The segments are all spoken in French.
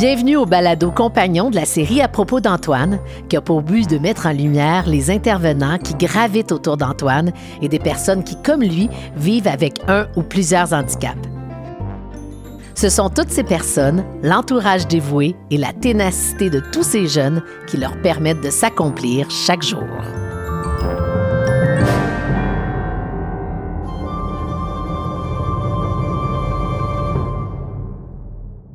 Bienvenue au balado compagnon de la série à propos d'Antoine, qui a pour but de mettre en lumière les intervenants qui gravitent autour d'Antoine et des personnes qui, comme lui, vivent avec un ou plusieurs handicaps. Ce sont toutes ces personnes, l'entourage dévoué et la ténacité de tous ces jeunes qui leur permettent de s'accomplir chaque jour.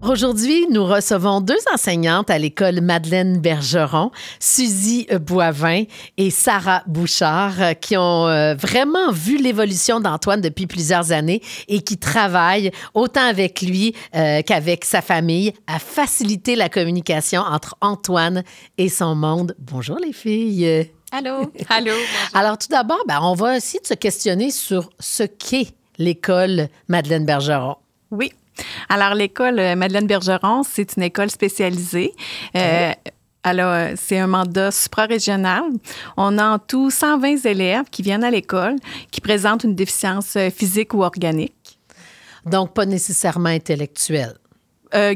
Aujourd'hui, nous recevons deux enseignantes à l'école Madeleine Bergeron, Suzy Boivin et Sarah Bouchard, euh, qui ont euh, vraiment vu l'évolution d'Antoine depuis plusieurs années et qui travaillent autant avec lui euh, qu'avec sa famille à faciliter la communication entre Antoine et son monde. Bonjour les filles. Allô? Allô. Alors tout d'abord, ben, on va essayer de se questionner sur ce qu'est l'école Madeleine Bergeron. Oui. Alors, l'école euh, Madeleine Bergeron, c'est une école spécialisée. Euh, alors, c'est un mandat suprarégional. On a en tout 120 élèves qui viennent à l'école qui présentent une déficience euh, physique ou organique. Donc, pas nécessairement intellectuelle.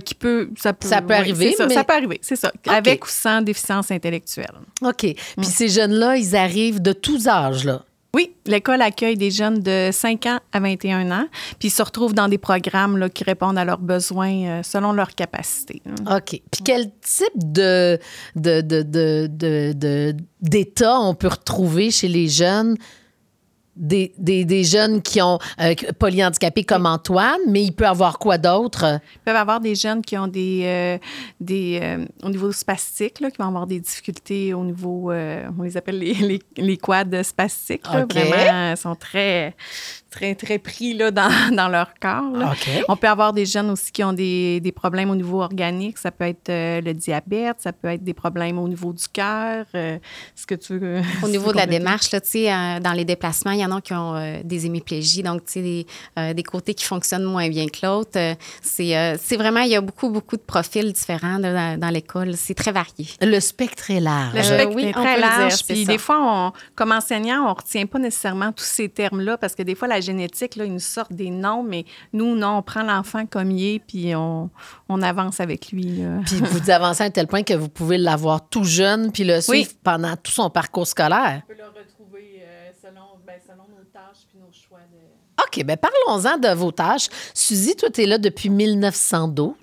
qui peut ça peut, ça peut arriver ça, ça, peut arriver c'est ça avec ou sans déficience intellectuelle ok puis mm. ces jeunes là ils arrivent de tous âges là oui, l'école accueille des jeunes de 5 ans à 21 ans, puis ils se retrouvent dans des programmes qui répondent à leurs besoins euh, selon leurs capacités. OK. Puis quel type de, de, d'état on peut retrouver chez les jeunes des, des, jeunes qui ont euh, polyhandicapés comme Antoine, mais il peut avoir quoi d'autre? Il peut avoir des jeunes qui ont des, euh, des euh, au niveau spastique, là, qui vont avoir des difficultés au niveau, on les appelle les, les, les quads spastiques. Vraiment, sont très, très, très pris là, dans, dans leur corps. On peut avoir des jeunes aussi qui ont des, des problèmes au niveau organique. Ça peut être euh, le diabète, ça peut être des problèmes au niveau du cœur. Euh, ce que tu veux, Au niveau de la démarche, là, euh, dans les déplacements, il y en a qui ont des hémiplégies, donc des, des côtés qui fonctionnent moins bien que l'autre. c'est vraiment, il y a beaucoup, beaucoup de profils différents dans, dans l'école. C'est très varié. Le spectre est large. Le spectre est très large. Puis des fois, on, comme enseignant, on ne retient pas nécessairement tous ces termes-là parce que des fois, la génétique, là, ils nous sortent des noms, mais nous, non, on prend l'enfant comme il est, puis on, on avance avec lui. Puis vous avancez à tel point que vous pouvez l'avoir tout jeune, puis le suivre pendant tout son parcours scolaire. On peut le retrouver euh, selon, ben, selon nos tâches puis nos choix de OK, bien parlons-en de vos tâches. Suzy, toi, tu es là depuis 1912.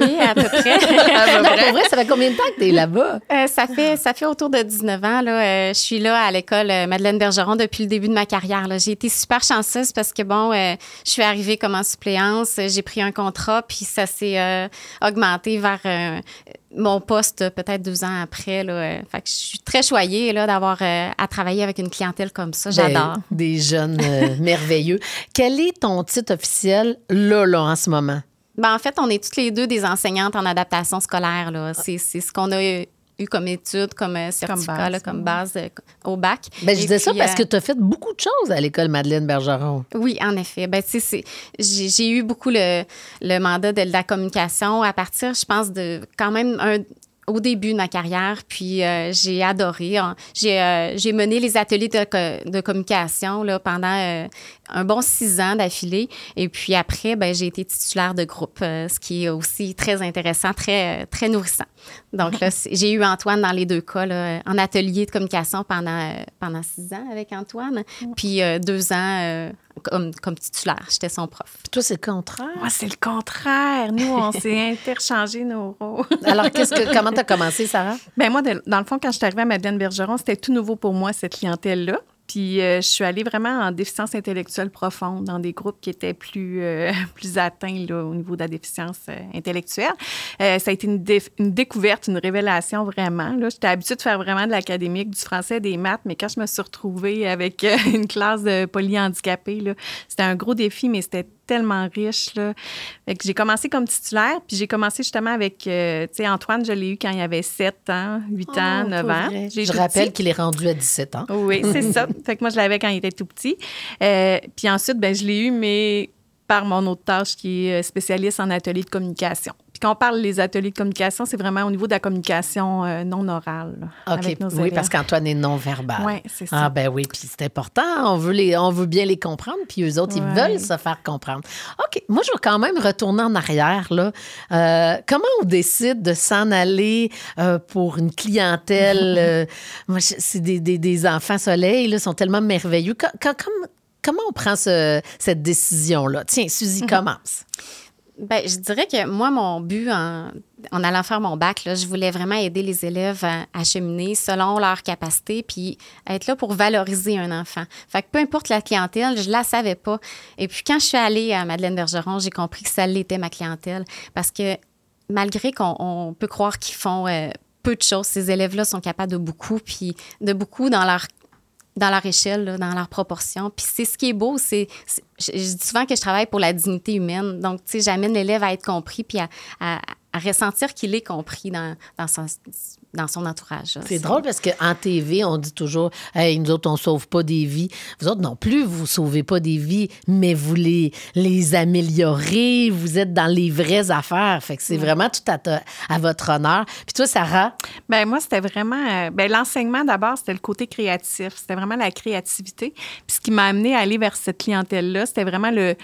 Oui, à peu près. pour vrai, ça fait combien de temps que tu es là-bas? Euh, ça, fait, ça fait autour de 19 ans. Là. Euh, je suis là à l'école euh, Madeleine Bergeron depuis le début de ma carrière. J'ai été super chanceuse parce que, bon, je suis arrivée comme en suppléance, j'ai pris un contrat, puis ça s'est augmenté vers mon poste peut-être deux ans après. Là, euh, fait que je suis très choyée là, d'avoir euh, à travailler avec une clientèle comme ça. Ben, J'adore. des jeunes euh, merveilleux. Quel est ton titre officiel là, là, en ce moment? Ben, en fait, on est toutes les deux des enseignantes en adaptation scolaire. C'est, c'est ce qu'on a eu comme étude, comme euh, certificat, comme base, euh, au bac. Ben, je disais ça parce que euh, tu as fait beaucoup de choses à l'école Madeleine Bergeron. Oui, en effet. Ben, j'ai eu beaucoup le, le mandat de, la communication à partir, je pense, de quand même un, au début de ma carrière, puis j'ai adoré. J'ai mené les ateliers de, de communication là, pendant un bon six ans d'affilée. Et puis après, ben, j'ai été titulaire de groupe, euh, ce qui est aussi très intéressant, très, euh, très nourrissant. Donc là, j'ai eu Antoine dans les deux cas, là, en atelier de communication pendant, euh, pendant six ans avec Antoine, puis deux ans comme, comme titulaire. J'étais son prof. Puis toi, c'est le contraire? Moi, c'est le contraire. Nous, on s'est interchangé nos rôles. Alors, qu'est-ce que, comment tu as commencé, Sarah? Ben moi, dans le fond, quand je suis arrivée à Madeleine Bergeron, c'était tout nouveau pour moi, cette clientèle-là. Puis euh, je suis allée vraiment en déficience intellectuelle profonde, dans des groupes qui étaient plus, euh, plus atteints au niveau de la déficience euh, intellectuelle. ça a été une, une, découverte, une révélation vraiment. J'étais habituée de faire vraiment de l'académique, du français, des maths, mais quand je me suis retrouvée avec une classe de polyhandicapés, c'était un gros défi, mais c'était tellement riche. Là. j'ai commencé comme titulaire, puis j'ai commencé justement avec, euh, tu sais, Antoine, je l'ai eu quand il avait 7 ans, 8 ans, 9 ans. Je rappelle qu'il est rendu à 17 ans. Oui, c'est ça. Fait que moi, je l'avais quand il était tout petit. Euh, puis ensuite, ben, je l'ai eu, mais par mon autre tâche qui est euh, spécialiste en atelier de communication quand on parle des ateliers de communication, c'est vraiment au niveau de la communication euh, non orale. là, OK. avec nos Oui, élèves. parce qu'Antoine est non-verbal. Oui, c'est ça. Ah ben oui, puis c'est important. On veut, les, on veut bien les comprendre, puis eux autres, ils veulent se faire comprendre. OK, moi, je vais quand même retourner en arrière. Là. Euh, comment on décide de s'en aller euh, pour une clientèle? moi, c'est des, des- des enfants soleil, là, sont tellement merveilleux. Co- co- comme- comment on prend ce- cette décision-là? Tiens, Suzy, Mhm. commence. Ben, je dirais que moi, mon but en, en allant faire mon bac, là, je voulais vraiment aider les élèves à, cheminer selon leur capacité, puis être là pour valoriser un enfant. Fait que peu importe la clientèle, je la savais pas. Et puis quand je suis allée à Madeleine Bergeron, j'ai compris que ça l'était ma clientèle, parce que malgré qu'on on peut croire qu'ils font euh, peu de choses, ces élèves-là sont capables de beaucoup, puis de beaucoup dans leur dans leur échelle, dans leur proportion. Puis c'est ce qui est beau, c'est... Je, dis souvent que je travaille pour la dignité humaine. Donc, tu sais, j'amène l'élève à être compris puis à ressentir qu'il est compris dans, dans, son, dans son entourage. C'est drôle parce qu'en TV, on dit toujours Hey, nous autres, on sauve pas des vies. Vous autres non plus, vous sauvez pas des vies, mais vous les, les améliorez. Vous êtes dans les vraies affaires. Fait que c'est vraiment tout à, ta- à votre honneur. Puis toi, Sarah, Ben moi, c'était vraiment. euh, ben, l'enseignement, d'abord, c'était le côté créatif. C'était vraiment la créativité. Puis ce qui m'a amené à aller vers cette clientèle-là, c'était vraiment le.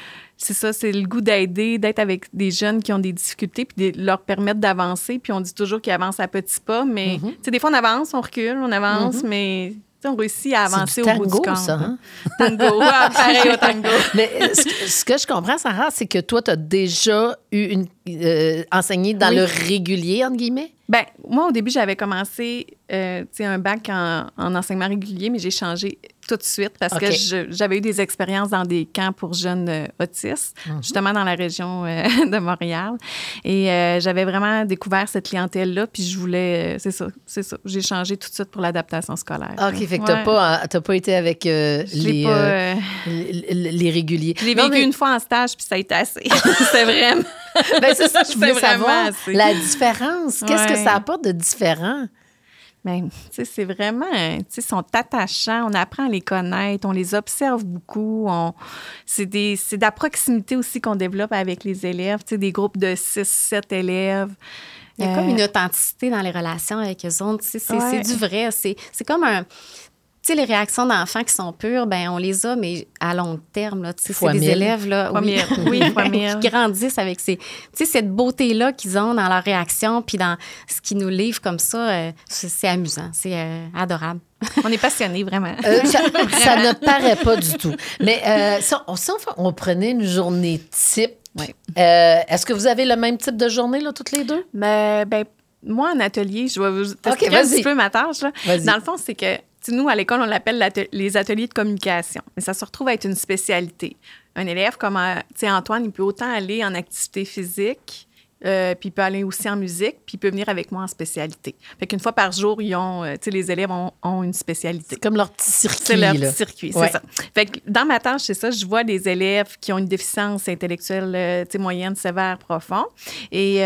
C'est ça, c'est le goût d'aider, d'être avec des jeunes qui ont des difficultés, puis de leur permettre d'avancer. Puis on dit toujours qu'ils avancent à petits pas, mais tu sais, des fois, on avance, on recule, on avance, mais tu sais, on réussit à avancer c'est au du bout du tango, compte. ça. hein? Tango, ah, pareil au tango. Mais euh, ce, que- ce que je comprends, Sarah, c'est que toi, tu as déjà eu une, euh, enseigné dans Oui. le régulier, entre guillemets? Ben, moi, au début, j'avais commencé euh, un bac en, en enseignement régulier, mais j'ai changé tout de suite parce que j'avais eu des expériences dans des camps pour jeunes euh, autistes, Mhm. justement dans la région euh, de Montréal. Et euh, j'avais vraiment découvert cette clientèle-là, puis je voulais, c'est ça, c'est ça. J'ai changé tout de suite pour l'adaptation scolaire. OK, fait que Ouais. pas, t'as pas été avec les, pas, les, les réguliers. je l'ai Non, vécu mais- une fois en stage, puis ça a été assez. c'est vraiment. Ben, c'est ça, je voulais savoir. assez. La différence. Qu'est-ce que ça apporte de différent? Ben, tu sais, c'est vraiment, tu sais, ils sont attachants, on apprend à les connaître, on les observe beaucoup. On, c'est, de la proximité aussi qu'on développe avec les élèves, tu sais, des groupes de 6, 7 élèves. Il y a Euh, comme une authenticité dans les relations avec eux autres. tu sais, C'est Ouais. du vrai. C'est comme un. Tu sais, les réactions d'enfants qui sont pures, ben on les a, mais à long terme. là. Tu sais, C'est des mille. élèves là, oui, mille. Oui, qui grandissent avec ces, tu sais, cette beauté-là qu'ils ont dans leur réaction, puis dans ce qu'ils nous livrent comme ça. euh, c'est c'est amusant, c'est euh, adorable. On est passionnés, vraiment. Euh, ça, ça ne paraît pas du tout. Mais euh, si, on, si on- on prenait une journée type, Oui. euh, est-ce que vous avez le même type de journée, là, toutes les deux? Mais, ben, moi, en atelier, je vais vous expliquer un vas-y. petit peu ma tâche. Là. Vas-y. Dans le fond, c'est que, nous, à l'école, on l'appelle les ateliers de communication. Mais ça se retrouve à être une spécialité. Un élève comme, euh, Antoine, il peut autant aller en activité physique, euh, puis il peut aller aussi en musique, puis il peut venir avec moi en spécialité. Fait qu'une fois par jour, ils ont, euh, les élèves ont, ont une spécialité. C'est comme leur petit circuit. C'est leur là. petit circuit, Ouais. c'est ça. Fait que dans ma tâche, c'est ça, je vois des élèves qui ont une déficience intellectuelle, euh, moyenne, sévère, profond. Et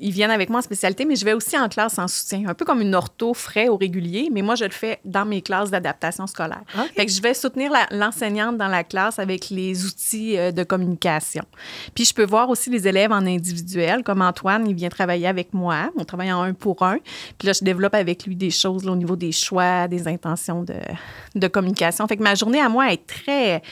ils viennent avec moi en spécialité, mais je vais aussi en classe en soutien, un peu comme une ortho frais au régulier, mais moi, je le fais dans mes classes d'adaptation scolaire. Fait que je vais soutenir l'enseignante dans la classe avec les outils euh, de communication. Puis je peux voir aussi les élèves en individuel, comme Antoine, il vient travailler avec moi. On travaille en un pour un. Puis là, je développe avec lui des choses là, au niveau des choix, des intentions de, de communication. Fait que ma journée à moi est très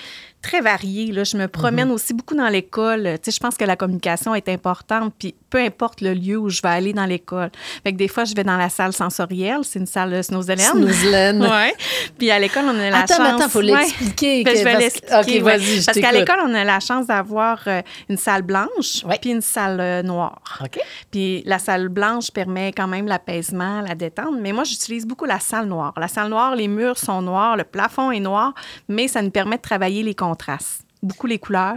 très variée. Là. Je me promène aussi beaucoup dans l'école. Tu sais, je pense que la communication est importante, puis peu importe le lieu où je vais aller dans l'école. Fait que des fois, je vais dans la salle sensorielle. C'est une salle Snowzellen. Snoozelen. Ouais. Puis à l'école, on a la Attends, chance... attends, faut l'expliquer. Ben, que- je vais l'expliquer. OK, ouais. vas-y, je Parce qu'à l'école, on a la chance d'avoir euh, une salle blanche Ouais. puis une salle euh, noire. OK. Puis la salle blanche permet quand même l'apaisement, la détente. Mais moi, j'utilise beaucoup la salle noire. La salle noire, les murs sont noirs, le plafond est noir, mais ça nous permet de travailler les contrastes, beaucoup les couleurs,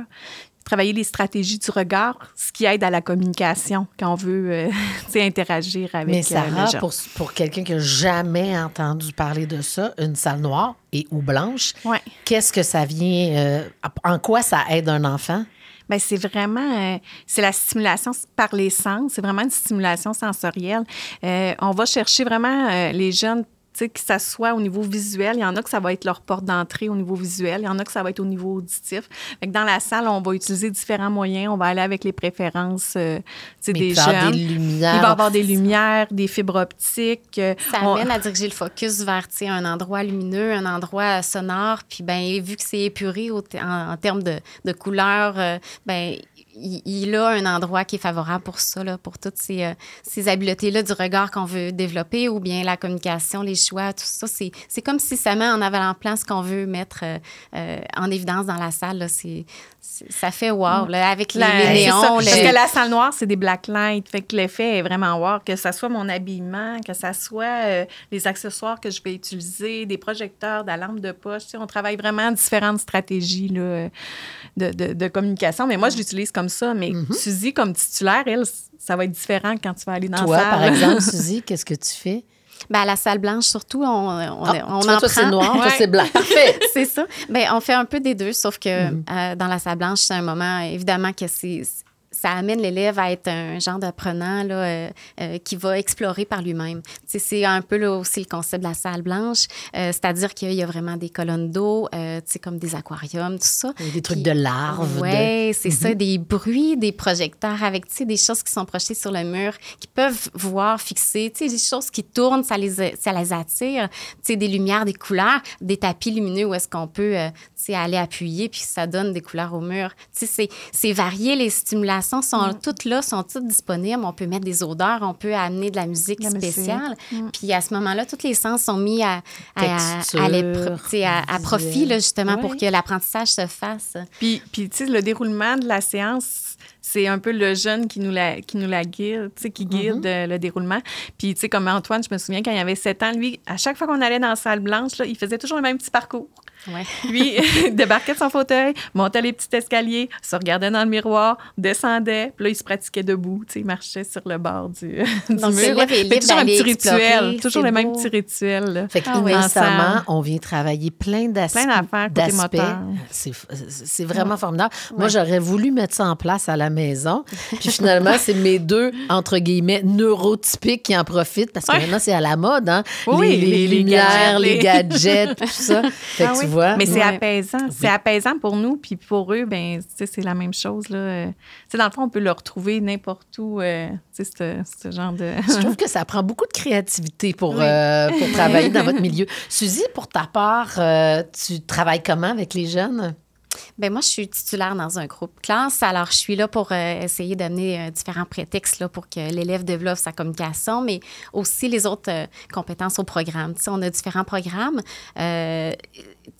travailler les stratégies du regard, ce qui aide à la communication quand on veut euh, interagir avec Mais euh, Sarah, les gens. pour, pour quelqu'un qui n'a jamais entendu parler de ça, une salle noire et ou blanche, Ouais. qu'est-ce que ça vient, euh, en quoi ça aide un enfant? Ben c'est vraiment euh, c'est la stimulation par les sens, c'est vraiment une stimulation sensorielle. Euh, on va chercher vraiment euh, les jeunes que ça soit au niveau visuel. Il y en a que ça va être leur porte d'entrée au niveau visuel. Il y en a que ça va être au niveau auditif. Fait que dans la salle, on va utiliser différents moyens. On va aller avec les préférences euh, des jeunes. Des lumières. Il va y avoir des lumières, des fibres optiques. Euh, ça amène à diriger le focus vers un endroit lumineux, un endroit sonore. Puis, ben, vu que c'est épuré en, termes de, de couleurs, euh, ben, il, a un endroit qui est favorable pour ça, là, pour toutes ces, euh, ces habiletés-là du regard qu'on veut développer ou bien la communication, les choix, tout ça. C'est comme si ça met en avant-plan ce qu'on veut mettre euh, euh, en évidence dans la salle. C'est ça fait wow, là, avec les, néons. Parce que la salle noire, c'est des black lights. Fait que l'effet est vraiment wow. Que ce soit mon habillement, que ce soit les accessoires que je vais utiliser, des projecteurs, de la lampe de poche. on travaille vraiment différentes stratégies là, de, de, de, communication. Mais moi, je l'utilise comme ça, mais mm-hmm. Suzy, comme titulaire, elle, ça va être différent quand tu vas aller dans Toi, la salle. par exemple, Suzy, qu'est-ce que tu fais? Ben, à la salle blanche, surtout, on, on, ah, on toi, en toi, c'est noir, toi, c'est blanc. C'est ça. Ben, on fait un peu des deux, sauf que mm-hmm. euh, dans la salle blanche, c'est un moment, évidemment, que c'est ça amène l'élève à être un genre d'apprenant là, euh, euh, qui va explorer par lui-même. C'est un peu là, aussi le concept de la salle blanche, euh, c'est-à-dire qu'il y a vraiment des colonnes d'eau, comme des aquariums, tout ça. des trucs de larves. Oui, c'est ça, mhm. des bruits, des projecteurs avec des choses qui sont projetées sur le mur, qui peuvent voir fixer, des choses qui tournent, ça les, ça les attire, des lumières, des couleurs, des tapis lumineux où est-ce qu'on peut aller appuyer, puis ça donne des couleurs au mur. C'est varié les stimulations sont mm. toutes là, sont toutes disponibles. On peut mettre des odeurs, on peut amener de la musique spéciale. Mm. Puis à ce moment-là, tous les sens sont mis à, à, à, profit, justement, pour que l'apprentissage se fasse. Puis, puis tu sais, le déroulement de la séance, c'est un peu le jeune qui nous la, qui nous la guide, qui guide mm-hmm. le déroulement. Puis, tu sais, comme Antoine, je me souviens, quand il avait 7 ans, lui, à chaque fois qu'on allait dans la salle blanche, là, il faisait toujours le même petit parcours. Ouais. Lui, débarquait de son fauteuil, montait les petits escaliers, se regardait dans le miroir, descendait, puis là, il se pratiquait debout. Tu sais, il marchait sur le bord du, du Donc, mur. Là, toujours un petit rituel, toujours le même petit rituel. Fait qu'innocemment, on vient travailler plein d'aspects. Plein d'affaires C'est vraiment formidable. Moi, j'aurais voulu mettre ça en place à la maison. Puis finalement, c'est mes deux, entre guillemets, neurotypiques qui en profitent parce que maintenant, c'est à la mode, hein? Oui, les, les, lumières, les gadgets, tout ça. Fait que mais c'est apaisant. C'est apaisant pour nous, puis pour eux, ben, c'est la même chose. Là. dans le fond, on peut le retrouver n'importe où, euh, ce, ce, genre de... Je trouve que ça prend beaucoup de créativité pour, euh, pour travailler dans votre milieu. Suzy, pour ta part, euh, tu travailles comment avec les jeunes? Bien, moi, je suis titulaire dans un groupe classe. Alors, je suis là pour euh, essayer d'amener euh, différents prétextes là, pour que l'élève développe sa communication, mais aussi les autres euh, compétences au programme. Tu sais, on a différents programmes.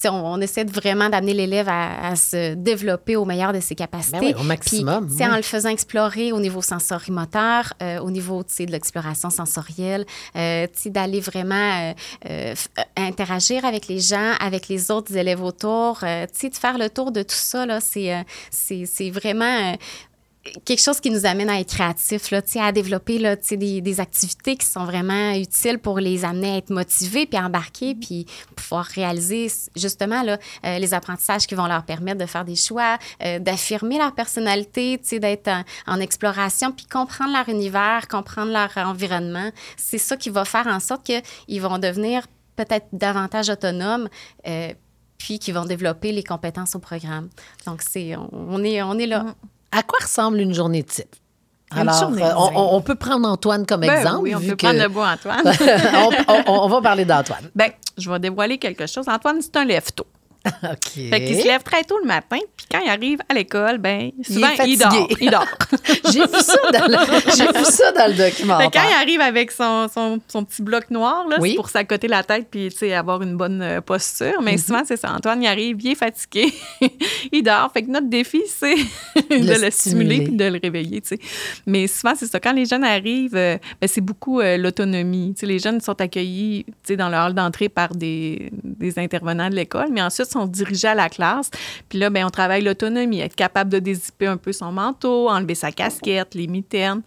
On, essaie de vraiment d'amener l'élève à, se développer au meilleur de ses capacités. Ben oui, au maximum. Puis, En le faisant explorer au niveau sensorimoteur, au niveau de l'exploration sensorielle, d'aller vraiment interagir avec les gens, avec les autres élèves autour, de faire le tour de tout ça, euh, c'est vraiment euh, quelque chose qui nous amène à être créatifs, là, à développer là, des, des activités qui sont vraiment utiles pour les amener à être motivés, puis embarquer, puis pouvoir réaliser justement là, euh, les apprentissages qui vont leur permettre de faire des choix, d'affirmer leur personnalité, d'être en, exploration, puis comprendre leur univers, comprendre leur environnement. C'est ça qui va faire en sorte qu'ils vont devenir peut-être davantage autonomes puis qui vont développer les compétences au programme. Donc, c'est, on, est, on est là. Mm. À quoi ressemble une journée type? Alors, euh, on, peut prendre Antoine comme ben exemple. Oui, on peut prendre le beau Antoine. on, on, va parler d'Antoine. Bien, je vais dévoiler quelque chose. Antoine, c'est un lève-tôt. OK. Fait qu'il se lève très tôt le matin, puis quand il arrive à l'école, ben souvent, il, dort. Il dort. J'ai vu, ça dans le, vu ça dans le document. quand il arrive avec son, son, son petit bloc noir, là, c'est pour s'accoter la tête puis avoir une bonne euh, posture. Mais mm-hmm. souvent, c'est ça. Antoine, il arrive, bien fatigué. il dort. Fait que notre défi, c'est de le, stimuler puis de le réveiller. sais. Mais souvent, c'est ça. Quand les jeunes arrivent, euh, ben, c'est beaucoup euh, l'autonomie. Les jeunes sont accueillis dans le hall d'entrée par des, des intervenants de l'école, mais ensuite, sont dirigés à la classe. Puis là, ben, on travaille l'autonomie, être capable de dézipper un peu son manteau, enlever sa casquette, les mitaines.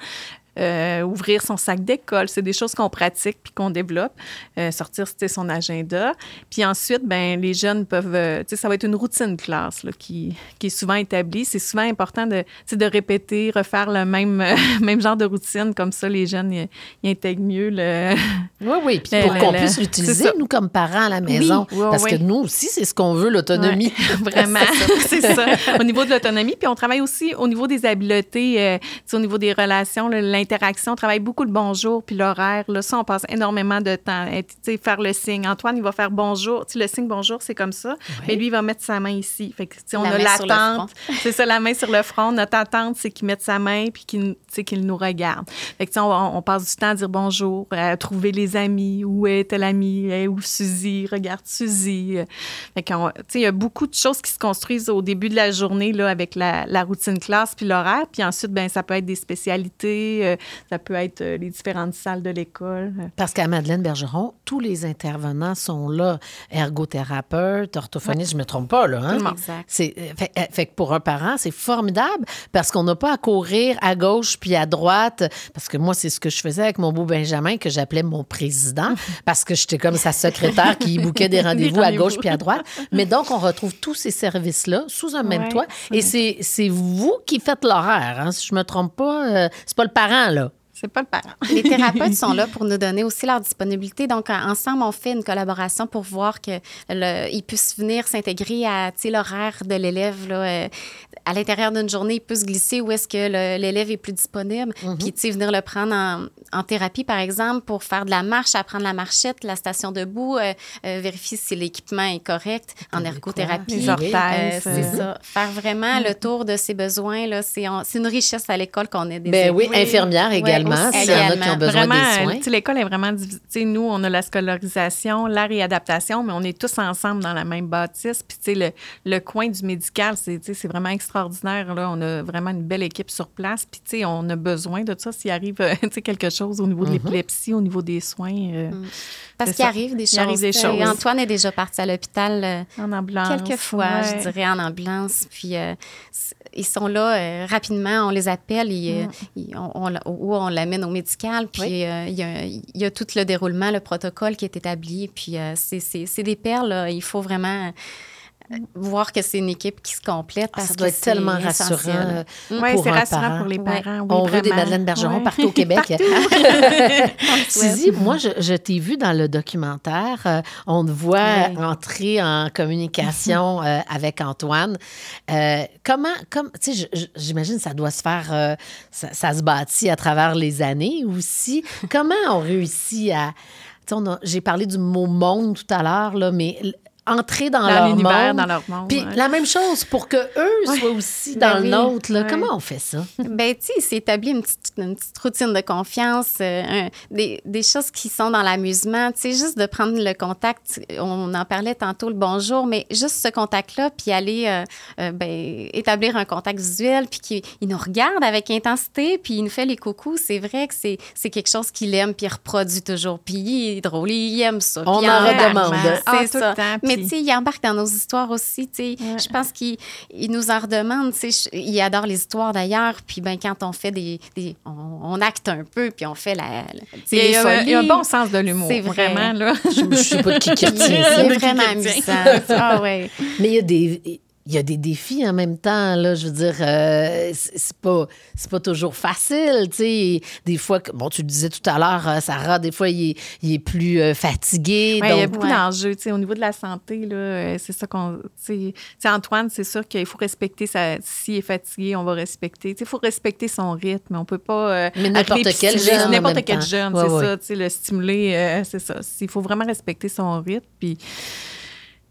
Euh, ouvrir son sac d'école. C'est des choses qu'on pratique puis qu'on développe. Euh, sortir son agenda. Puis ensuite, ben les jeunes peuvent, euh, ça va être une routine classe là, qui, qui est souvent établie. C'est souvent important de, de répéter, refaire le même, même genre de routine. Comme ça, les jeunes, ils, intègrent mieux le... Oui, oui. Puis pour qu'on puisse l'utiliser, nous, comme parents à la maison. parce que nous aussi, c'est ce qu'on veut, l'autonomie. vraiment, c'est ça. Au niveau de l'autonomie. Puis on travaille aussi au niveau des habiletés, au niveau des relations, l'interaction. On travaille beaucoup le bonjour puis l'horaire. Là, ça, on passe énormément de temps. Faire le signe. Antoine, il va faire bonjour. le signe bonjour, c'est comme ça. Mais lui, il va mettre sa main ici. Fait que, on a l'attente. C'est ça, la main sur le front. Notre attente, c'est qu'il mette sa main puis qu'il nous regarde. Fait que, on, on, passe du temps à dire bonjour, à trouver les amis. Où est tel ami? où Suzy? Regarde Suzy. Fait que, il y a beaucoup de choses qui se construisent au début de la journée là, avec la, la routine classe puis l'horaire. Puis ensuite, ben ça peut être des spécialités, euh, ça peut être euh, les différentes salles de l'école. Parce qu'à Madeleine Bergeron, tous les intervenants sont là. Ergothérapeute, orthophoniste, je ne me trompe pas, là. Hein? Exact. C'est, euh, fait, que pour un parent, c'est formidable parce qu'on n'a pas à courir à gauche puis à droite. Parce que moi, c'est ce que je faisais avec mon beau Benjamin, que j'appelais mon président, parce que j'étais comme sa secrétaire qui bouquait des rendez-vous à gauche puis à droite. Mais donc, on retrouve tous ces services-là sous un même toit. Et c'est, c'est vous qui faites l'horaire, hein, si je me trompe pas. c'est pas le parent, là. C'est pas le parent. Les thérapeutes sont là pour nous donner aussi leur disponibilité. Donc, ensemble, on fait une collaboration pour voir qu'ils puissent venir s'intégrer à l'horaire de l'élève. Euh, à l'intérieur d'une journée, il peut se glisser où est-ce que l'élève est plus disponible. Mm -hmm. Puis, venir le prendre en, thérapie, par exemple, pour faire de la marche, apprendre la marchette, la station debout, euh, euh, vérifier si l'équipement est correct en ergothérapie. c'est ça. Faire vraiment le tour de ses besoins, c'est une richesse à l'école qu'on est des Ben oui, infirmière également s'il y en a qui ont besoin vraiment, des soins. L'école est vraiment divisée. Nous, on a la scolarisation, la réadaptation, mais on est tous ensemble dans la même bâtisse. Puis, le, le coin du médical, c'est vraiment extraordinaire. Là. On a vraiment une belle équipe sur place. Puis, on a besoin de ça s'il arrive quelque chose au niveau de mm-hmm. l'épilepsie, au niveau des soins. Euh, mm. Parce qu'il arrive des choses. Arrive des choses. Antoine est déjà parti à l'hôpital euh, en ambulance. Quelques fois, je dirais, en ambulance. Puis euh, ils sont là rapidement, on les appelle et, mm. on, ou on l'amène au médical. Puis il, y a, tout le déroulement, le protocole qui est établi. Puis c'est des perles. Il faut vraiment voir que c'est une équipe qui se complète. Ah, ça doit être tellement rassurant. Oui, c'est rassurant pour les parents. On veut des Madeleine Bergeron partout au Québec. Suzy, moi, je, t'ai vu dans le documentaire. Euh, on te voit entrer en communication euh, avec Antoine. Euh, comment, comme, tu sais, j'imagine que ça doit se faire, ça, se bâtit à travers les années aussi. comment on réussit à. J'ai parlé du mot monde tout à l'heure, mais entrer dans, leur monde. dans leur monde. Puis la même chose pour que eux soient aussi ben dans le nôtre. Là. Comment on fait ça? ben, tu sais, c'est établir une petite, une petite, routine de confiance, euh, des, des, choses qui sont dans l'amusement. Tu sais, juste de prendre le contact. On en parlait tantôt, le bonjour, mais juste ce contact-là, puis aller euh, euh, ben, établir un contact visuel, puis qu'il il nous regarde avec intensité, puis il nous fait les coucous. C'est vrai que c'est quelque chose qu'il aime, puis il reproduit toujours. Puis il est drôle, il aime ça. On en redemande. C'est ça. Mais tu sais, il embarque dans nos histoires aussi. Tu sais, je pense qu'il nous en redemande. Tu sais, il adore les histoires d'ailleurs. Puis ben quand on fait des, on, acte un peu, puis on fait la. il, y a, il, y a, un bon sens de l'humour. C'est vraiment là. je, ne sais pas de qui qui C'est vraiment amusant. Ah ouais. Mais il y a des il y a des défis en même temps, là. Je veux dire, euh, c'est pas, pas toujours facile, tu sais. Des fois, bon, tu le disais tout à l'heure, euh, Sarah, des fois, il est, il est plus euh, fatigué. il y a beaucoup d'enjeux, tu sais. Au niveau de la santé, là, c'est ça qu'on... Tu sais, Antoine, c'est sûr qu'il faut respecter sa... S'il est fatigué, on va respecter. Tu sais, il faut respecter son rythme. On peut pas... Mais n'importe quel jeune, N'importe quel jeune, c'est ça, tu sais, le stimuler, c'est ça. Il faut vraiment respecter son rythme, puis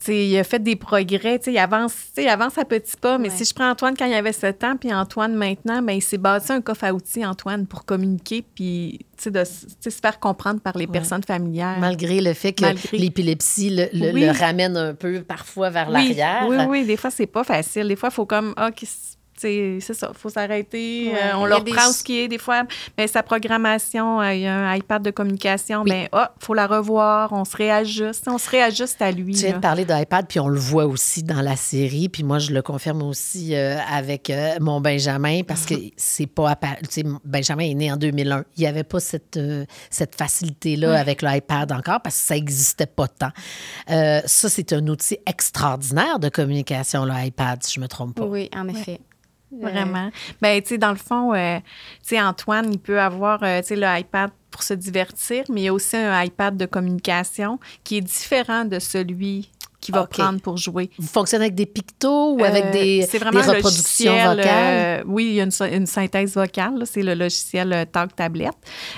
il a fait des progrès, il avance, il avance à petits pas. Mais si je prends Antoine quand il avait 7 ans, puis Antoine maintenant, ben, il s'est bâti un coffre à outils, Antoine, pour communiquer, puis de, se faire comprendre par les personnes familières. Malgré le fait que l'épilepsie le, ramène un peu parfois vers l'arrière. Oui, oui, des fois, c'est pas facile. Des fois, il faut comme, ah, c'est ça, il faut s'arrêter. Ouais, euh, on leur des prend ce qui est des fois. Mais sa programmation, euh, il y a un iPad de communication, ben ah, faut la revoir, on se réajuste, on se réajuste à lui. Tu viens là. de parler d'iPad, puis on le voit aussi dans la série, puis moi, je le confirme aussi euh, avec euh, mon Benjamin, parce que c'est pas... Benjamin est né en 2001. Il n'y avait pas cette, euh, cette facilité-là avec l'iPad encore, parce que ça n'existait pas tant. Euh, ça, c'est un outil extraordinaire de communication, l'iPad, si je me trompe pas. Oui, en effet. Vraiment. Ben, tu sais, dans le fond, euh, tu sais, Antoine, il peut avoir, euh, tu sais, le iPad pour se divertir, mais il y a aussi un iPad de communication qui est différent de celui qu'il va prendre pour jouer. Vous fonctionnez avec des pictos ou avec Euh, des, c'est vraiment des reproductions logiciel, vocales? euh, oui, il y a une, sy- une synthèse vocale. C'est le logiciel euh, Talk Tablet.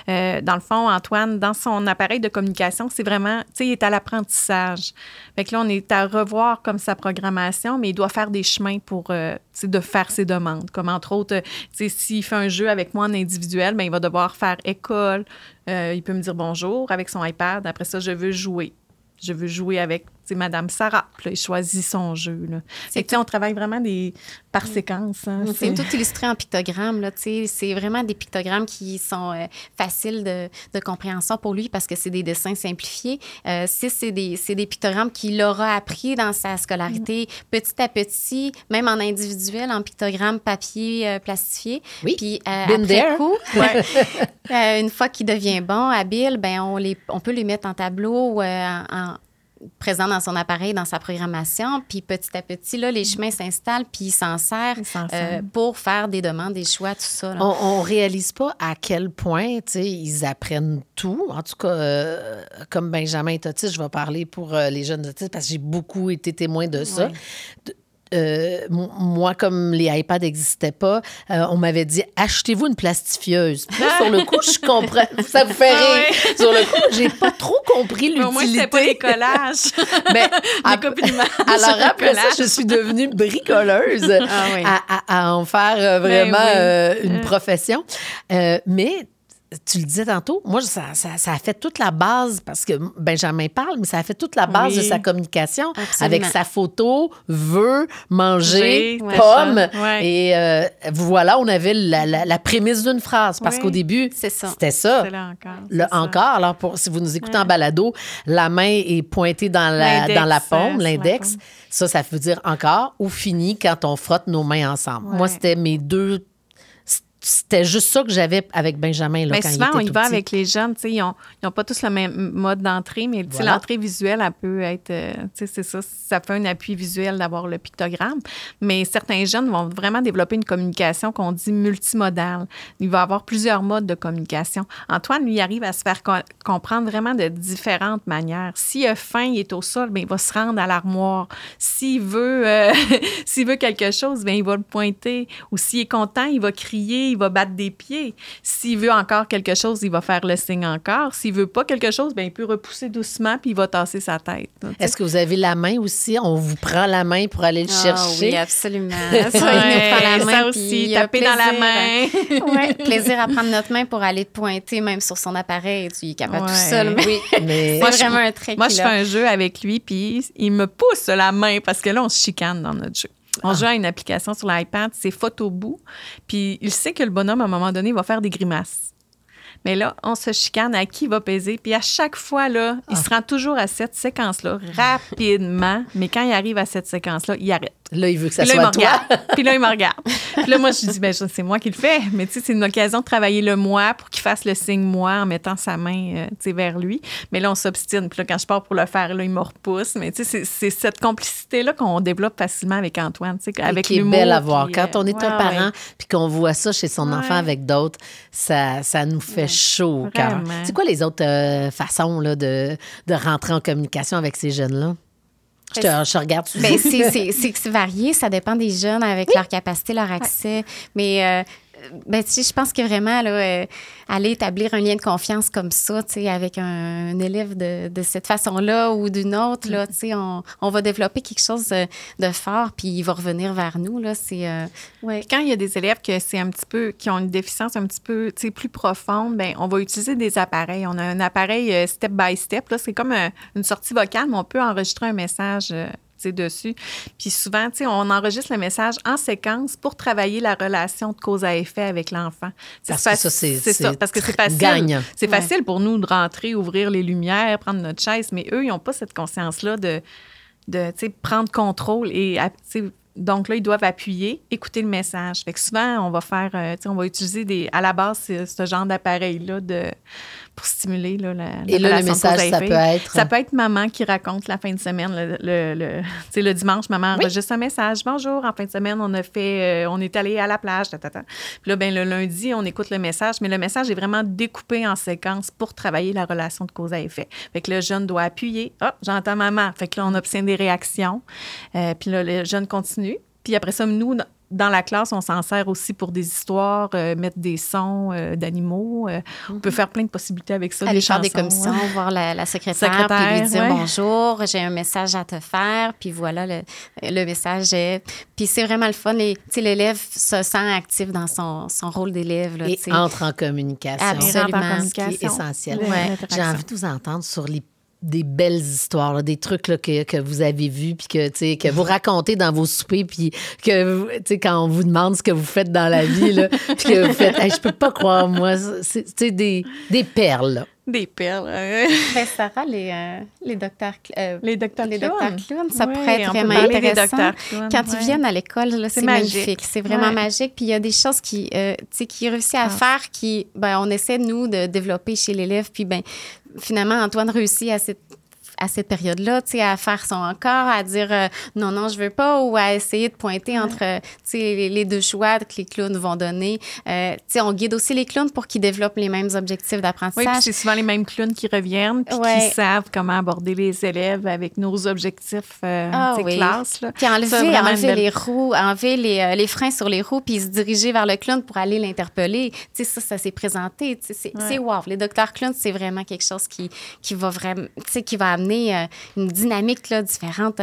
Euh, dans le fond, Antoine, dans son appareil de communication, c'est vraiment, tu sais, il est à l'apprentissage. Fait que là, on est à revoir comme sa programmation, mais il doit faire des chemins pour, euh, tu sais, de faire ses demandes. Comme entre autres, tu sais, s'il fait un jeu avec moi en individuel, ben il va devoir faire école. Euh, il peut me dire bonjour avec son iPad. Après ça, je veux jouer. Je veux jouer avec, sais, Madame Sarah. Puis là, il choisit son jeu, là. Fait que, on travaille vraiment des, par séquence. hein. C'est tout illustré en pictogrammes. C'est vraiment des pictogrammes qui sont euh, faciles de, de compréhension pour lui parce que c'est des dessins simplifiés. Euh, si c'est des, c'est des pictogrammes qu'il aura appris dans sa scolarité petit à petit, même en individuel, en pictogrammes papier euh, plastifié. Oui. Puis euh, Been après there. coup, euh, une fois qu'il devient bon, habile, ben on, les, on peut les mettre en tableau euh, en, en- présent dans son appareil, dans sa programmation. Puis petit à petit, là, les chemins s'installent, puis il s'en s'en euh, pour faire des demandes, des choix, tout ça. là. On, on réalise pas à quel point, ils apprennent tout. En tout cas, euh, comme Benjamin est autiste, je vais parler pour euh, les jeunes autistes parce que j'ai beaucoup été témoin de ça. Euh, moi, comme les iPads n'existaient pas, euh, on m'avait dit achetez-vous une plastifieuse. Puis là, sur le coup, je comprends. Ça vous fait Ah rire. Sur le coup, j'ai pas trop compris au moins, c'était pas des l'utilité. collages. Mais d'images. alors après ça, je suis devenue bricoleuse Ah oui. à, à- à en faire euh, vraiment Ben euh, une profession. Mais tu le disais tantôt, moi, ça, ça, ça a fait toute la base, parce que Benjamin parle, mais ça a fait toute la base Oui. de sa communication Absolument. avec sa photo, veut, manger, pomme. Ouais. Et euh, voilà, on avait la, la- la prémisse d'une phrase, parce Oui. qu'au début, c'était ça. Là encore. Le ça. encore, alors pour, si vous nous écoutez en balado, la main est pointée dans la, dans la paume, la l'index. Ça, ça veut dire encore ou fini quand on frotte nos mains ensemble. Ouais. Moi, c'était mes deux. C'était juste ça que j'avais avec Benjamin là, Mais quand souvent, il on était y tout va petit. avec les jeunes. Ils n'ont ils ont pas tous le même mode d'entrée, mais sais, Voilà. l'entrée visuelle, elle peut être. euh, c'est ça. Ça fait un appui visuel d'avoir le pictogramme. Mais certains jeunes vont vraiment développer une communication qu'on dit multimodale. Il va avoir plusieurs modes de communication. Antoine, lui, arrive à se faire co- comprendre vraiment de différentes manières. S'il a faim, il est au sol, bien, il va se rendre à l'armoire. S'il veut, euh, s'il veut quelque chose, bien, il va le pointer. Ou s'il est content, il va crier, il va battre des pieds. S'il veut encore quelque chose, il va faire le signe encore. S'il veut pas quelque chose, bien, il peut repousser doucement puis il va tasser sa tête. Est-ce que vous avez la main aussi? On vous prend la main pour aller le Ah chercher? oui, absolument. Ça, il nous prend Ouais, la main, ça aussi, taper dans la plaisir, main. Oui, plaisir à prendre notre main pour aller te pointer, même sur son appareil. Tu es capable tout Ouais. seul. Mais Oui, mais c'est Moi, je- vraiment un trait Moi, je fais un jeu avec lui, puis il me pousse la main parce que là, on se chicane dans notre jeu. On joue à une application sur l'iPad, c'est Photobout, puis il sait que le bonhomme, à un moment donné, va faire des grimaces. Mais là, on se chicane à qui va peser. Puis à chaque fois, là, il se rend toujours à cette séquence-là rapidement. Mais quand il arrive à cette séquence-là, il arrête. Là, il veut que ça Puis là, soit toi. Puis là, il me regarde. Puis là, moi, je dis, ben, c'est moi qui le fais. Mais tu sais, c'est une occasion de travailler le moi pour qu'il fasse le signe moi en mettant sa main, euh, tu sais, vers lui. Mais là, on s'obstine. Puis là, quand je pars pour le faire, là, il me repousse. Mais tu sais, c'est- cette complicité-là qu'on développe facilement avec Antoine, tu sais, avec qui est belle à voir. puis, Quand euh, on est un parent ouais. puis qu'on voit ça chez son Ouais. enfant avec d'autres, ça, ça nous fait chaud au cœur. C'est quoi les autres euh, façons là, de, de rentrer en communication avec ces jeunes-là? Je te, je regarde. Ben, c'est varié, ça dépend des jeunes avec leur capacité, leur accès. Mais euh, ben, tu sais, je pense que vraiment, là, euh, aller établir un lien de confiance comme ça, avec un, élève de, de cette façon-là ou d'une autre, là, on, on va développer quelque chose de, fort, puis il va revenir vers nous, là, euh. Quand il y a des élèves que c'est un petit peu qui ont une déficience un petit peu plus profonde, ben on va utiliser des appareils. On a un appareil euh, step by step. Là, c'est comme un- une sortie vocale, mais on peut enregistrer un message. Dessus. Puis souvent, tu sais, on enregistre le message en séquence pour travailler la relation de cause à effet avec l'enfant. Parce que ça, c'est ça, parce que c'est facile. gagnant. C'est Ouais. facile pour nous de rentrer, ouvrir les lumières, prendre notre chaise, mais eux, ils n'ont pas cette conscience-là de, de tu sais, prendre contrôle et tu sais, donc là, ils doivent appuyer, écouter le message. Fait que souvent, on va faire, euh, tu sais, on va utiliser des, à la base, ce genre d'appareil-là de, pour stimuler là, la, la Et là, le message, ça peut être. Ça peut être maman qui raconte la fin de semaine. Le, le, le- tu sais, le dimanche, maman Oui. enregistre un message. Bonjour, en fin de semaine, on a fait, euh, on est allé à la plage. ta, ta, ta. Puis là, ben, le lundi, on écoute le message, mais le message est vraiment découpé en séquences pour travailler la relation de cause à effet. Fait que le jeune doit appuyer. Ah, j'entends maman. Fait que là, on obtient des réactions. Euh, puis là, le jeune continue. Puis après ça, nous, dans la classe, on s'en sert aussi pour des histoires, euh, mettre des sons euh, d'animaux. Euh, On peut faire plein de possibilités avec ça. Aller faire des commissions, hein. voir la, la secrétaire, puis Secrétaire, lui dire ouais. bonjour, j'ai un message à te faire, puis voilà, le, le message est... Puis c'est vraiment le fun. les- Tu sais, l'élève se sent actif dans son, son rôle d'élève. là, Et entre en communication. Absolument. En Ce qui est communication. essentiel. Ouais. J'ai envie de vous entendre sur les des belles histoires, des trucs là, que, que vous avez vus, puis que, que vous racontez dans vos soupers, puis que, quand on vous demande ce que vous faites dans la vie, puis que vous faites, Hey, je peux pas croire, moi, c'est des, des perles. là. Des perles. Ben, Sarah, les, euh, les docteurs... euh, les docteurs les docteurs ça pourrait être vraiment intéressant. Quand ils viennent à l'école, c'est magnifique. C'est vraiment Ouais. magique. Puis il y a des choses qui, euh, qui réussit à Ah. faire, qui, ben, on essaie, nous, de développer chez l'élève. Puis, ben, finalement, Antoine réussit à cette à cette période-là, tu sais, à faire son encore, à dire euh, non, non, je veux pas, ou à essayer de pointer entre, euh, tu sais, les, les deux choix que les clowns vont donner. Euh, tu sais, on guide aussi les clowns pour qu'ils développent les mêmes objectifs Oui, puis d'apprentissage. c'est souvent les mêmes clowns qui reviennent, puis Ouais. qui savent comment aborder les élèves avec nos objectifs euh, Ah oui. classe. Là. Puis enlever, Ça, enlever belle- les roues, enlever les, les freins sur les roues, puis se diriger vers le clown pour aller l'interpeller. Tu sais, ça, ça s'est présenté. Tu sais, c'est Ouais. wow. Les docteurs clowns, c'est vraiment quelque chose qui, qui va vraiment, tu sais, qui va amener euh, une dynamique là, différente.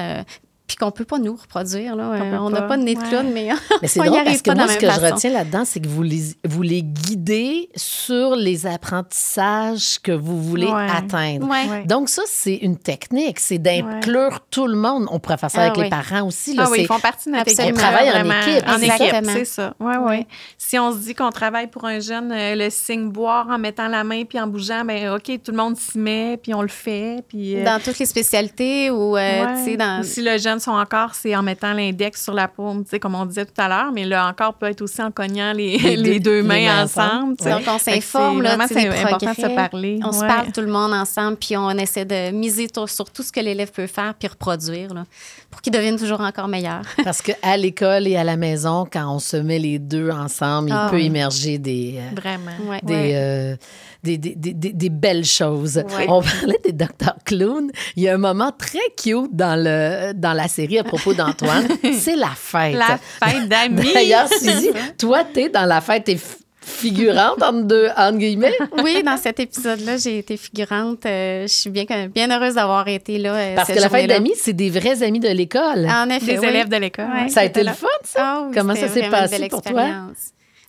Puis qu'on peut pas nous reproduire. Là. Euh, on n'a pas. pas de nez de Ouais. clown, mais, Mais c'est drôle parce que moi, ce que je retiens là-dedans, c'est que vous les, vous les guidez sur les apprentissages que vous voulez Ouais. atteindre. Ouais. Ouais. Donc, ça, c'est une technique. C'est d'inclure tout le monde. On pourrait faire ça Ah avec les parents aussi. Là, Ah oui, ils font partie de notre équipe. On travaille en vraiment. équipe, En équipe, Exactement. c'est ça. Oui, oui. Ouais. Si on se dit qu'on travaille pour un jeune, euh, le signe boire en mettant la main puis en bougeant, ben OK, tout le monde s'y met, puis on le fait. Puis, euh, Dans toutes les spécialités ou, euh, Ouais. tu sais, dans... Si le jeune sont encore, c'est en mettant l'index sur la paume, tu sais, comme on disait tout à l'heure, mais le encore peut être aussi en cognant les, Les deux- les deux mains les ensemble. Donc, on s'informe, c'est là, c'est important de se parler. On se parle tout le monde ensemble, puis on essaie de miser sur tout ce que l'élève peut faire, puis reproduire, là, pour qu'il devienne toujours encore meilleur. Parce qu'à l'école et à la maison, quand on se met les deux ensemble, il Ah peut oui. émerger des, euh, Vraiment. Ouais. des, Ouais. euh, des, des, des- des- des belles choses. Ouais. On parlait des docteurs clowns. Il y a un moment très cute dans, le, dans la série à propos d'Antoine. C'est la fête. La fête d'amis. D'ailleurs, Suzy, toi, t'es dans la fête, t'es figurante, entre, deux, entre guillemets. Oui, dans cet épisode-là, j'ai été figurante. Euh, je suis bien, bien heureuse d'avoir été là. euh, Parce que la fête d'amis, c'est des vrais amis de l'école. En effet, Des oui. élèves de l'école. Ouais. ça a été le fun, ça? Oui, Comment ça s'est une passé belle pour toi?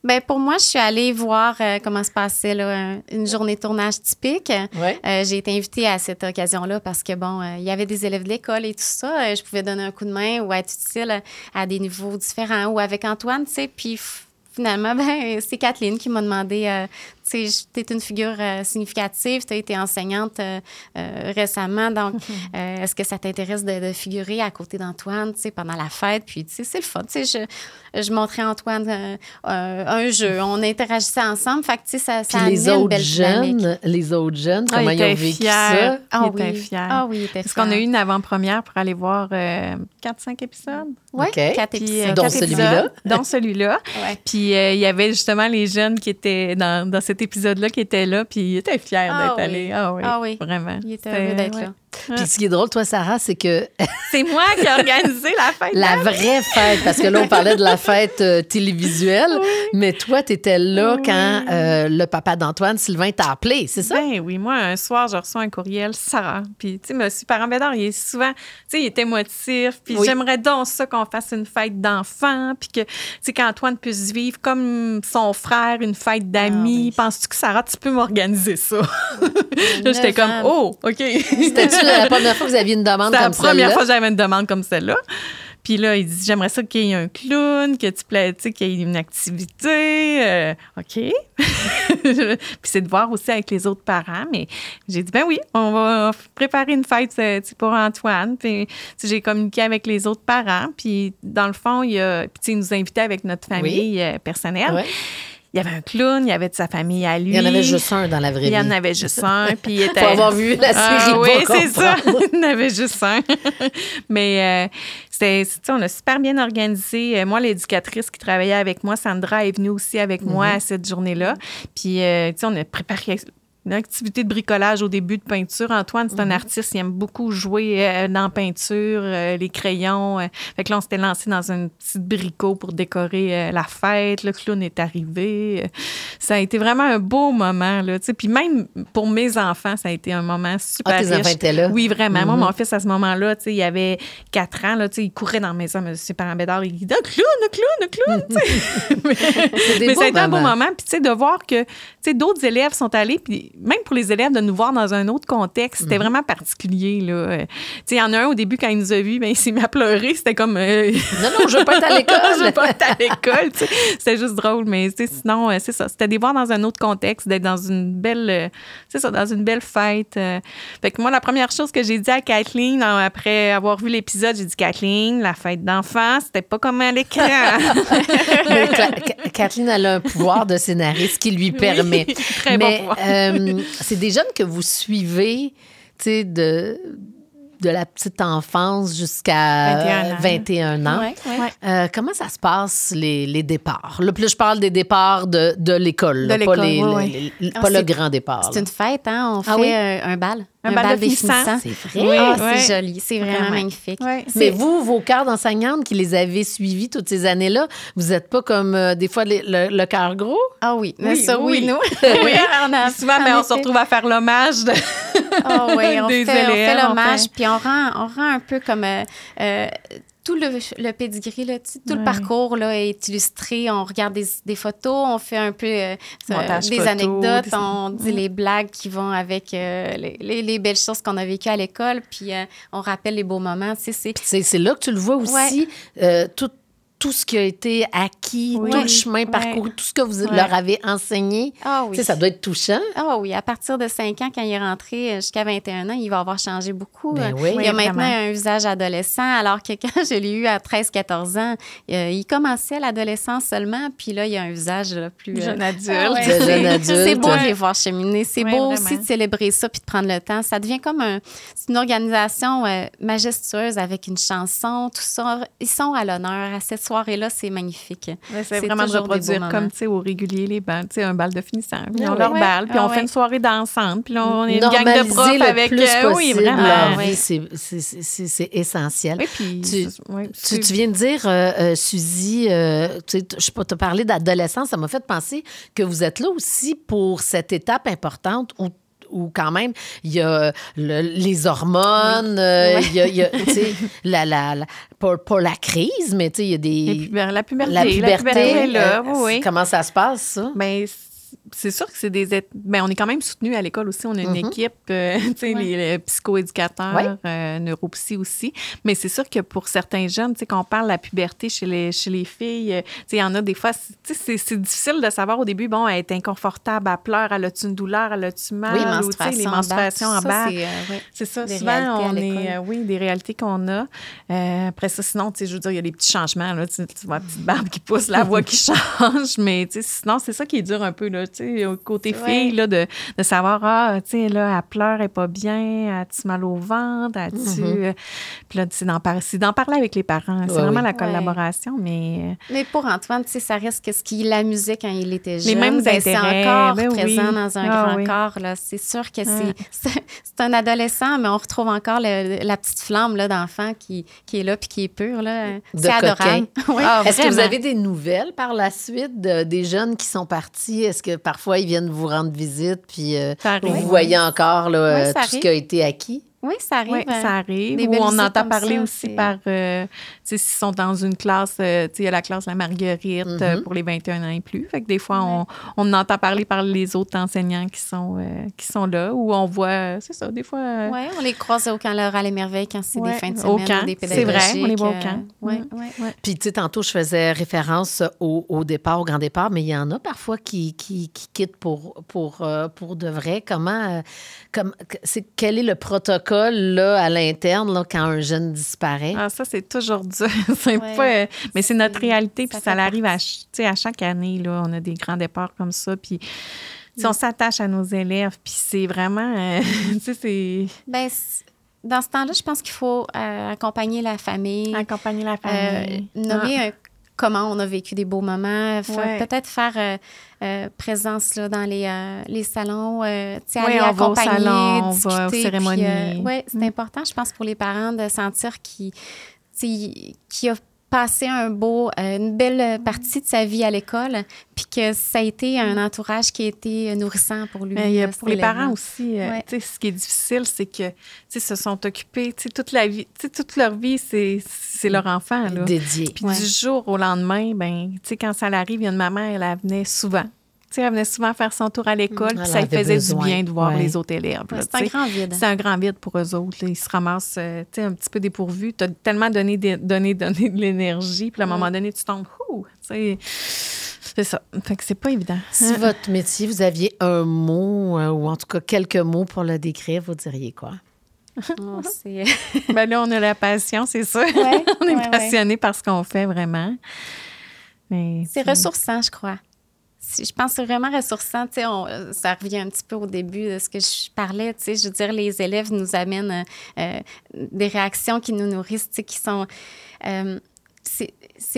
Ben, pour moi, je suis allée voir euh, comment se passait là, un- une journée de tournage typique. Ouais. Euh, j'ai été invitée à cette occasion-là parce que, bon, euh, il y avait des élèves de l'école et tout ça. Je pouvais donner un coup de main ou être utile à des niveaux différents ou avec Antoine, tu sais. Puis finalement, ben, c'est Kathleen qui m'a demandé, tu es une figure euh, significative, tu as été enseignante euh, euh, récemment, donc euh, est-ce que ça t'intéresse de, de figurer à côté d'Antoine, tu sais, pendant la fête? Puis, tu sais, c'est le fun. Tu sais, je, je montrais à Antoine euh, euh, un jeu, on interagissait ensemble, fait que, tu sais, ça, Puis ça les amenait une autres belle dynamique. jeunes, les autres jeunes, Ah, comment il ils ont était vécu fier. ça? Ah Il était oui. fier. Ah oui, Parce qu'on a eu une avant-première pour aller voir euh, 4-5 épisodes. Ouais, OK. quatre Puis, épisodes. Dont celui-là. Dont celui-là. Ouais. Puis euh, il y avait justement les jeunes qui étaient dans, dans cet épisode-là qui étaient là, puis ils étaient fiers Ah d'être oui. allés. Ah oui, Ah oui. vraiment. Il était heureux d'être là. Puis ce qui est drôle, toi, Sarah, c'est que C'est moi qui ai organisé la fête. la vraie fête, parce que là, on parlait de la fête euh, télévisuelle, mais toi, tu étais là Oui. quand euh, le papa d'Antoine, Sylvain, t'a appelé, c'est ça? Ben oui, moi, un soir, je reçois un courriel, Sarah. Puis, tu sais, monsieur Parent-Bédard, il est souvent, tu sais, il est émotif. Puis, Oui. j'aimerais donc ça qu'on fasse une fête d'enfants. Puis que, tu sais, qu'Antoine puisse vivre comme son frère une fête d'amis. Ah oui. Penses-tu que, Sarah, tu peux m'organiser ça? là, j'étais comme, oh, OK. C'était-tu la première fois que vous aviez une demande comme la première celle-là? fois que j'avais une demande comme celle-là. Puis là, il dit J'aimerais ça qu'il y ait un clown, que tu plais, qu'il y ait une activité. Euh, OK. Puis c'est de voir aussi avec les autres parents. Mais j'ai dit Ben oui, on va préparer une fête euh, pour Antoine. Puis j'ai communiqué avec les autres parents. Puis dans le fond, il, a, puis, il nous invitait avec notre famille euh, personnelle. Ouais. Il y avait un clown, il y avait de sa famille à lui. Il y en avait juste un dans la vraie Il y vie. en avait juste un. Puis il était... Faut avoir vu la Ah série oui, c'est ça. Il y en avait juste un. Mais euh, c'était, on a super bien organisé. Euh, Moi, l'éducatrice qui travaillait avec moi, Sandra, est venue aussi avec moi Mhm. à cette journée-là. Puis, euh, tu sais, on a préparé une activité de bricolage au début de peinture. Antoine, c'est un Mhm. artiste, il aime beaucoup jouer euh, dans la peinture, euh, les crayons. euh. Fait que là, on s'était lancé dans un petit bricot pour décorer la fête. Le clown est arrivé. Ça a été vraiment un beau moment. Là. Puis même pour mes enfants, ça a été un moment super Ah, tes riche. enfants étaient là? Oui, vraiment. Moi, Mhm. mon fils, à ce moment-là, il avait 4 ans. Là, il courait dans la maison. mais Ses parents bédards, il dit « Un clown, un clown, un clown! ». Mais, ça a été un beau moment. Puis, tu sais, de voir que, d'autres élèves sont allés, puis même pour les élèves, de nous voir dans un autre contexte, Mhm. c'était vraiment particulier, là. Euh, il y en a un, au début, quand il nous a vus, ben, il s'est mis à pleurer. C'était comme... euh, Non, non, je veux pas être à je veux l'école. pas être à l'école. C'était juste drôle, mais tu sais, sinon, euh, c'est ça. C'était des voir dans un autre contexte, d'être dans une belle, c'est ça, dans une belle fête. Fait que moi, la première chose que j'ai dit à Kathleen, après avoir vu l'épisode, j'ai dit Kathleen, la fête d'enfants, c'était pas comme à l'écran. Kathleen, elle a un pouvoir de scénariste qui lui permet. très bon Mais euh, c'est des jeunes que vous suivez, tu sais, de, de la petite enfance jusqu'à 21 ans. 21 ans. Ouais, ouais. Ouais. Euh, comment ça se passe, les, les départs? Là, puis là, je parle des départs de, de l'école, pas, l'école, les- ouais, les- les- pas le grand départ. C'est une fête, hein? On Ah fait oui? un, un bal. Un bal de finissant. C'est vrai. Oui, Ah, ouais. c'est joli. C'est vraiment, Vraiment. magnifique. Ouais, Mais c'est- vous, vos cœurs d'enseignante qui les avez suivis toutes ces années-là, vous n'êtes pas comme euh, des fois les- le, le cœur gros? Ah oui, Oui, ça, oui, oui. nous. Oui, on a- souvent, en mais on se retrouve à faire l'hommage. de- Ah oui, on des fait, on élèves, fait on l'hommage, fait- puis on rend, on rend un peu comme euh, euh, tout le, le pedigree, là, tout le parcours là, est illustré. On regarde des, des photos, on fait un peu euh, des photo, anecdotes, des- on dit les blagues qui vont avec euh, les, les- les belles choses qu'on a vécues à l'école, puis euh, on rappelle les beaux moments. Tu sais, c'est- là que tu le vois aussi, tout, tout ce qui a été acquis, Oui. tout le chemin Ouais. parcouru, tout ce que vous Ouais. leur avez enseigné. Ah Tu oui. sais, ça doit être touchant. Ah oui, à partir de 5 ans, quand il est rentré euh, jusqu'à 21 ans, il va avoir changé beaucoup. Ben Euh, oui. il Oui, a maintenant vraiment. un usage adolescent, alors que quand je l'ai eu à 13-14 ans, euh, il commençait l'adolescence seulement, puis là, il a un usage là, plus... euh, Jeune adulte. ah ouais, jeune adulte. C'est beau de les voir cheminer. C'est beau vraiment. aussi de célébrer ça puis de prendre le temps. Ça devient comme un- une organisation euh, majestueuse avec une chanson, tout ça. Ils sont à l'honneur. À cette soirée-là, c'est magnifique. C'est vraiment de reproduire comme, tu sais, au régulier, les balles, tu sais, un bal de finissant. Puis Ah on leur balle, puis Ah on fait une soirée dansante, puis là, on est une gang de profs le avec... plus euh, oui, vraiment. vie, c'est- essentiel. Oui, puis... Tu- c'est- oui, Tu, c'est- tu viens de dire, euh, euh, Suzy, euh, tu sais, je sais pas, te parler d'adolescence, ça m'a fait penser que vous êtes là aussi pour cette étape importante où où quand même, il y a le- les hormones, euh, il y a, tu sais, la, la, la- pas, pas la crise, mais tu sais, il y a des... la puberté, La puberté, là, euh, oui, comment ça se passe, ça? Ben, c'est sûr que c'est des. Ben, on est quand même soutenu à l'école aussi. On a une Mhm. équipe, euh, tu sais, Ouais. les, les psychoéducateurs, Ouais. euh, neuropsy aussi. Mais c'est sûr que pour certains jeunes, tu sais, quand on parle de la puberté chez les, chez les filles, euh, tu sais, il y en a des fois, c'est- tu sais, c'est difficile de savoir au début, bon, elle est inconfortable, elle pleure, elle a-tu une douleur, elle a-tu mal, Oui, ou, tu sais, les menstruations en bas. c'est, euh, ouais. C'est ça, Des souvent, on est, euh, oui, des réalités qu'on a. Euh, après ça, sinon, tu sais, je veux dire, il y a des petits changements, là, tu, tu vois la petite barbe qui pousse, la voix qui change, mais tu sais, sinon, c'est ça qui est dur un peu, là, tu sais, au côté Ouais. fille, là, de, de savoir, ah, tu sais, là, elle pleure, elle est pas bien, a-tu mal au ventre, as-tu... Mhm. euh, Puis là, c'est d'en, par- c'est d'en parler avec les parents. C'est Ouais, vraiment oui. la collaboration, mais... euh, Mais pour Antoine, tu sais, ça reste que ce qui l'amusait quand il était jeune. Les mêmes ben, c'est intérêts, encore ben présent oui. dans un Ah grand oui. corps. Là. C'est sûr que c'est, c'est, c'est un adolescent, mais on retrouve encore le- la petite flamme là, d'enfant qui, qui est là puis qui est pure. Là. De C'est adorable. Oui. Ah, Est-ce que vous avez des nouvelles par la suite de- des jeunes qui sont partis? Est-ce que parfois ils viennent vous rendre visite puis euh, vous voyez encore là, euh, tout ce qui a été acquis? Oui, ça arrive. Oui, ça arrive. Des Ou on entend parler ça, aussi par, euh, tu sais, s'ils sont dans une classe, euh, tu sais, il y a la classe La Marguerite euh, Mhm. pour les 21 ans et plus. Fait que des fois, on, on entend parler par les autres enseignants qui sont, euh, qui sont là, ou on voit, euh, c'est ça, des fois. euh, Oui, on les croise au camp Laura les merveilles quand c'est Ouais, des fins de au semaine camp. C'est vrai, on les voit au camp. euh, ouais, Mhm. ouais. ouais. Puis, tu sais, tantôt, je faisais référence au, au départ, au grand départ, mais il y en a parfois qui, qui, qui quittent pour, pour, euh, pour de vrai. Comment, euh, comme, c'est, quel est le protocole là, à l'interne là, quand un jeune disparaît? Ah, ça, c'est toujours dur. c'est Ouais. pas, euh, mais c'est notre C'est- réalité, ça puis ça fait arrive à, à chaque année. Là, on a des grands départs comme ça, puis sais, on s'attache à nos élèves, puis c'est vraiment, euh, tu sais, c'est Ben, c- dans ce temps-là, je pense qu'il faut euh, accompagner la famille, accompagner la euh, famille. nommer euh, comment on a vécu des beaux moments, Ouais. peut-être faire euh, euh, présence là, dans les, euh, les salons, euh, Ouais, aller on va au accompagner, salon, on va aux puis, cérémonies. euh, ouais, c'est Mm. important, je pense, pour les parents de sentir qu'ils sais, a passé un beau, euh, une belle partie de sa vie à l'école, puis que ça a été un entourage qui a été nourrissant pour lui. Mais a- euh, pour les parents aussi, euh, Ouais. tu sais, ce qui est difficile, c'est que, tu sais, se sont occupés, tu sais, toute la vie, toute leur vie, c'est leur enfant, là. Dédié. Puis Ouais. du jour au lendemain, ben, tu sais, quand ça arrive, il y a une maman, elle, elle venait souvent. Sais, elle venait souvent faire son tour à l'école, puis ça lui faisait besoin. du bien de voir Ouais. les autres élèves. Ouais, c'est un grand vide. C'est un grand vide pour eux autres. là. Ils se ramassent euh, tu sais, un petit peu dépourvus. Tu as tellement donné, donné, donné de l'énergie, puis à un moment donné, tu tombes. Ouh, tu sais. C'est ça. Fait que c'est pas évident. Si votre métier, vous aviez un mot, euh, ou en tout cas quelques mots pour le décrire, vous diriez quoi? Oh, c'est Ben là, on a la passion, c'est ça. Ouais, on est ouais, ouais. passionné par ce qu'on fait vraiment. C'est ressourçant, je crois. Je pense que c'est vraiment ressourçant. On- euh, ça revient un petit peu au début de ce que je parlais. Je veux dire, les élèves nous amènent euh, euh, des réactions qui nous nourrissent, qui sont... euh, c'est-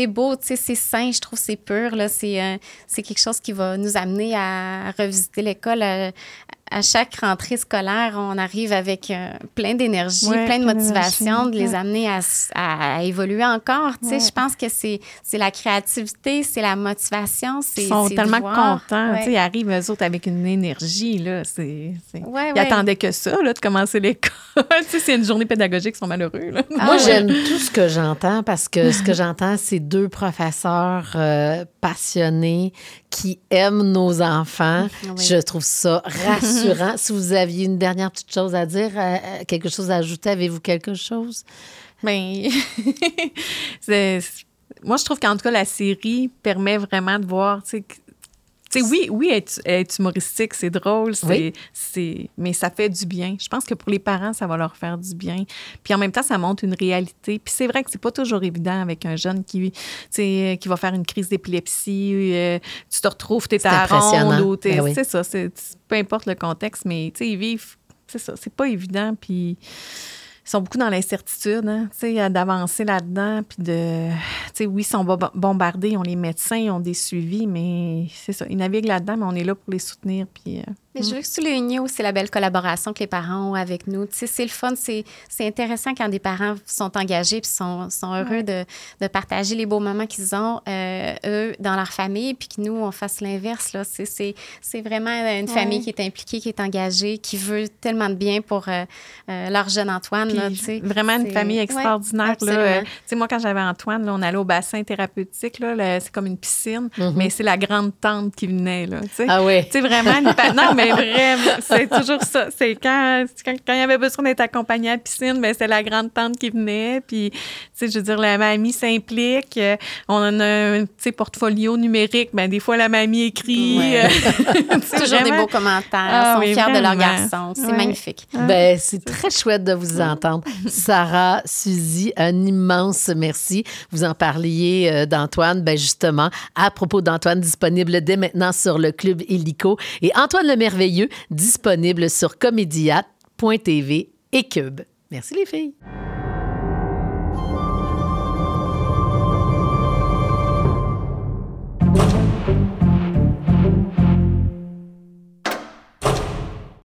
beau, c'est sain, je trouve, c'est pur. C'est, euh, quelque chose qui va nous amener à revisiter l'école. À, à chaque rentrée scolaire, on arrive avec euh, plein d'énergie, Ouais, plein de motivation, de les amener à, s- à- à évoluer encore. Tu sais, Ouais. je pense que c'est, c'est la créativité, c'est la motivation. C'est, Ils sont tellement voir. contents. Ouais. Tu sais, Ils arrivent, eux autres, avec une énergie. Là. Ouais, Ils ouais. attendaient que ça, là, de commencer l'école. tu sais, c'est une journée pédagogique, ils sont malheureux. Là. Ah Moi, j'aime tout ce que j'entends parce que ce que j'entends, c'est deux professeurs euh, passionnés qui aiment nos enfants. Je trouve ça rassurant. si vous aviez une dernière petite chose à dire, euh, euh, quelque chose à ajouter, avez-vous quelque chose? C'est- moi, je trouve qu'en tout cas, la série permet vraiment de voir, tu sais, que- tu sais, oui, oui, être, être humoristique, c'est drôle, c'est, Oui. mais ça fait du bien. Je pense que pour les parents, ça va leur faire du bien. Puis en même temps, ça montre une réalité. Puis c'est vrai que c'est pas toujours évident avec un jeune qui, qui va faire une crise d'épilepsie. euh, tu te retrouves, tu es C'est à ronde ou t'es- Ben oui. c'est ça. C'est, peu importe le contexte, mais tu sais, ils vivent. C'est ça, c'est pas évident. Puis ils sont beaucoup dans l'incertitude, hein, d'avancer là-dedans, puis de, oui, ils sont bo- bombardés, ils ont les médecins, ils ont des suivis, mais c'est ça, ils naviguent là-dedans, mais on est là pour les soutenir, puis euh, Mais je veux souligner aussi la belle collaboration que les parents ont avec nous. Tu sais, c'est le fun, c'est, c'est intéressant quand des parents sont engagés puis sont, sont heureux de, de partager les beaux moments qu'ils ont, euh, eux, dans leur famille, puis que nous, on fasse l'inverse. Là. C'est, c'est, c'est vraiment une famille qui est impliquée, qui est engagée, qui veut tellement de bien pour euh, euh, leur jeune Antoine. Puis Là, tu sais. vraiment une famille Ouais, extraordinaire. là. Euh, tu sais, moi, quand j'avais Antoine, là, on allait au bassin thérapeutique. Là, là, c'est comme une piscine, Mhm. mais c'est la grande tante qui venait. Là, tu sais. Ah oui. Tu sais, vraiment, une non, mais vraiment, c'est toujours ça. C'est quand, c'est quand, quand il y avait besoin d'être accompagné à la piscine, ben, c'est la grande tante qui venait. Puis, tu sais, je veux dire, la mamie s'implique. On a un, tu sais, portfolio numérique. Ben, des fois, la mamie écrit. Ouais. sais, Toujours des vraiment. beaux commentaires. Ah ils sont fiers de leur garçon. C'est Ouais. magnifique. Ben, c'est très chouette de vous entendre. Sarah, Suzy, un immense merci. Vous en parliez euh, d'Antoine, ben justement, à propos d'Antoine, disponible dès maintenant sur le Club Illico. Et Antoine le Disponible sur comédia.tv et Cube. Merci les filles.